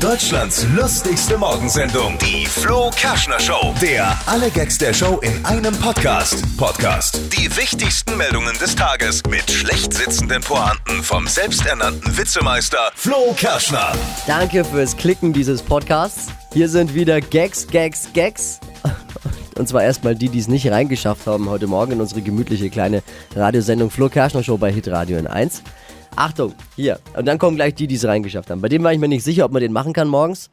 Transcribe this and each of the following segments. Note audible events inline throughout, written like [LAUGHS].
Deutschlands lustigste Morgensendung, die Flo Kerschner Show. Der alle Gags der Show in einem Podcast. Podcast. Die wichtigsten Meldungen des Tages mit schlecht sitzenden Pointen vom selbsternannten Witzemeister Flo Kerschner. Danke fürs Klicken dieses Podcasts. Hier sind wieder Gags, Gags, Gags. [LAUGHS] Und zwar erstmal die, die es nicht reingeschafft haben heute Morgen in unsere gemütliche kleine Radiosendung Flo Kerschner Show bei Hitradio in 1. Achtung, hier. Und dann kommen gleich die, die es reingeschafft haben. Bei dem war ich mir nicht sicher, ob man den machen kann morgens.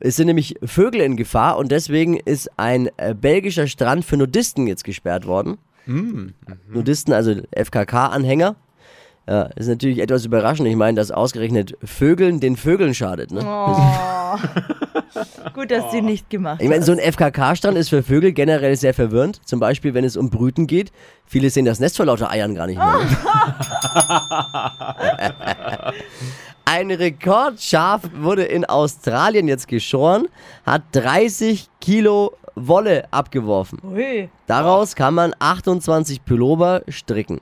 Es sind nämlich Vögel in Gefahr und deswegen ist ein äh, belgischer Strand für Nudisten jetzt gesperrt worden. Nudisten, also FKK-Anhänger. Ja, ist natürlich etwas überraschend. Ich meine, dass ausgerechnet Vögeln den Vögeln schadet. Ne? Oh. [LAUGHS] Gut, dass sie nicht gemacht Ich meine, so ein. FKK-Strand ist für Vögel generell sehr verwirrend. Zum Beispiel, wenn es um Brüten geht. Viele sehen das Nest vor lauter Eiern gar nicht mehr. [LAUGHS] Ein Rekordschaf wurde in Australien jetzt geschoren, hat 30 Kilo Wolle abgeworfen. Ui. Daraus kann man 28 Pullover stricken.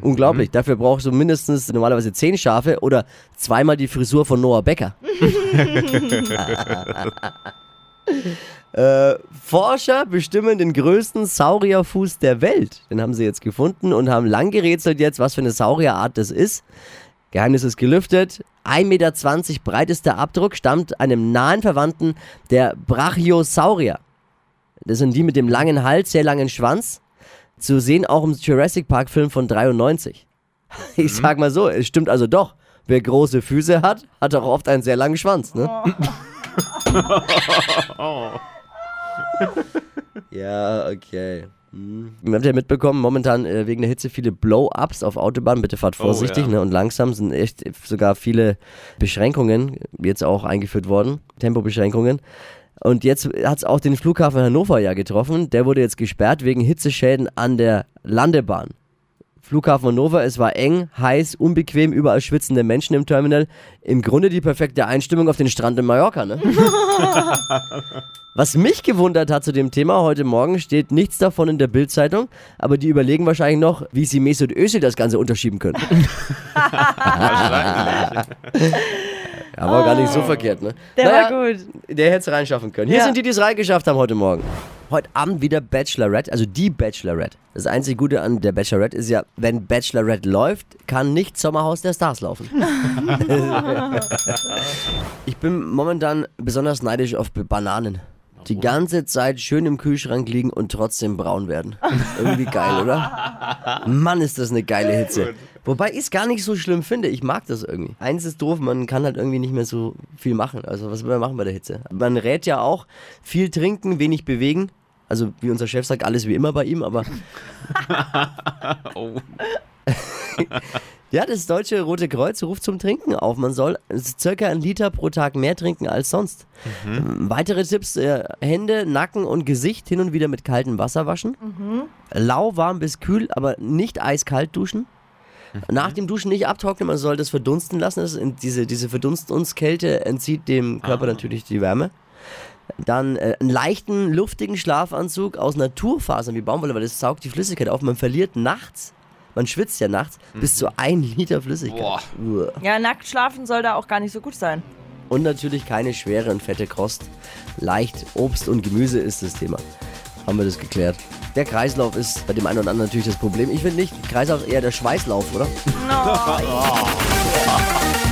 Unglaublich. Dafür brauchst du mindestens normalerweise 10 Schafe oder zweimal die Frisur von Noah Becker. [LAUGHS] äh, Forscher bestimmen den größten Saurierfuß der Welt. Den haben sie jetzt gefunden und haben lang gerätselt jetzt, was für eine Saurierart das ist. Geheimnis ist gelüftet. 1,20 Meter breit ist der Abdruck, stammt einem nahen Verwandten der Brachiosaurier. Das sind die mit dem langen Hals, sehr langen Schwanz. Zu sehen auch im Jurassic Park Film von 93. [LAUGHS] Ich sag mal so, es stimmt also doch. Wer große Füße hat, hat auch oft einen sehr langen Schwanz, ne? [LAUGHS] ja, okay. Hm. Ihr habt ja mitbekommen, momentan äh, wegen der Hitze viele Blow-Ups auf Autobahnen. Bitte fahrt vorsichtig ja. ne, und langsam sind echt sogar viele Beschränkungen jetzt auch eingeführt worden. Tempobeschränkungen. Und jetzt hat es auch den Flughafen Hannover ja getroffen. Der wurde jetzt gesperrt wegen Hitzeschäden an der Landebahn. Flughafen Hannover, es war eng, heiß, unbequem, überall schwitzende Menschen im Terminal. Im Grunde die perfekte Einstimmung auf den Strand in Mallorca, ne? [LAUGHS] Was mich gewundert hat zu dem Thema, heute Morgen steht nichts davon in der Bildzeitung, aber die überlegen wahrscheinlich noch, wie sie Mesut Özil das Ganze unterschieben können. [LAUGHS] [LAUGHS] Aber gar nicht so verkehrt, ne? Der Naja, war gut. Der hätte es reinschaffen können. Hier Ja. sind die, die es reingeschafft haben heute Morgen. Heute Abend wieder Bachelorette, also die Bachelorette. Das einzige Gute an der Bachelorette ist ja, wenn Bachelorette läuft, kann nicht Sommerhaus der Stars laufen. [LAUGHS] [LAUGHS] ich bin momentan besonders neidisch auf Bananen. Die ganze Zeit schön im Kühlschrank liegen und trotzdem braun werden. Irgendwie geil, oder? Mann, ist das eine geile Hitze. Wobei ich es gar nicht so schlimm finde. Ich mag das irgendwie. Eins ist doof, man kann halt irgendwie nicht mehr so viel machen. Also was will man machen bei der Hitze? Man rät ja auch, viel trinken, wenig bewegen. Also wie unser Chef sagt, alles wie immer bei ihm, aber [LAUGHS] Oh. [LAUGHS] ja, das deutsche Rote Kreuz ruft zum Trinken auf. Man soll circa einen Liter pro Tag mehr trinken als sonst. Ähm, Weitere Tipps, äh, Hände, Nacken und Gesicht hin und wieder mit kaltem Wasser waschen. Lauwarm bis kühl, aber nicht eiskalt duschen. Nach dem Duschen nicht abtrocknen, man soll das verdunsten lassen. Das ist, diese, diese Verdunstungskälte entzieht dem Körper natürlich die Wärme. Dann äh, einen leichten, luftigen Schlafanzug aus Naturfasern wie Baumwolle, weil das saugt die Flüssigkeit auf. Man verliert nachts, man schwitzt ja nachts, bis zu ein Liter Flüssigkeit. Boah. Uah. Ja, nackt schlafen soll da auch gar nicht so gut sein. Und natürlich keine schwere und fette Kost. Leicht Obst und Gemüse ist das Thema. Haben wir das geklärt. Der Kreislauf ist bei dem einen oder anderen natürlich das Problem. Ich finde nicht, Kreislauf ist eher der Schweißlauf, oder? [LAUGHS]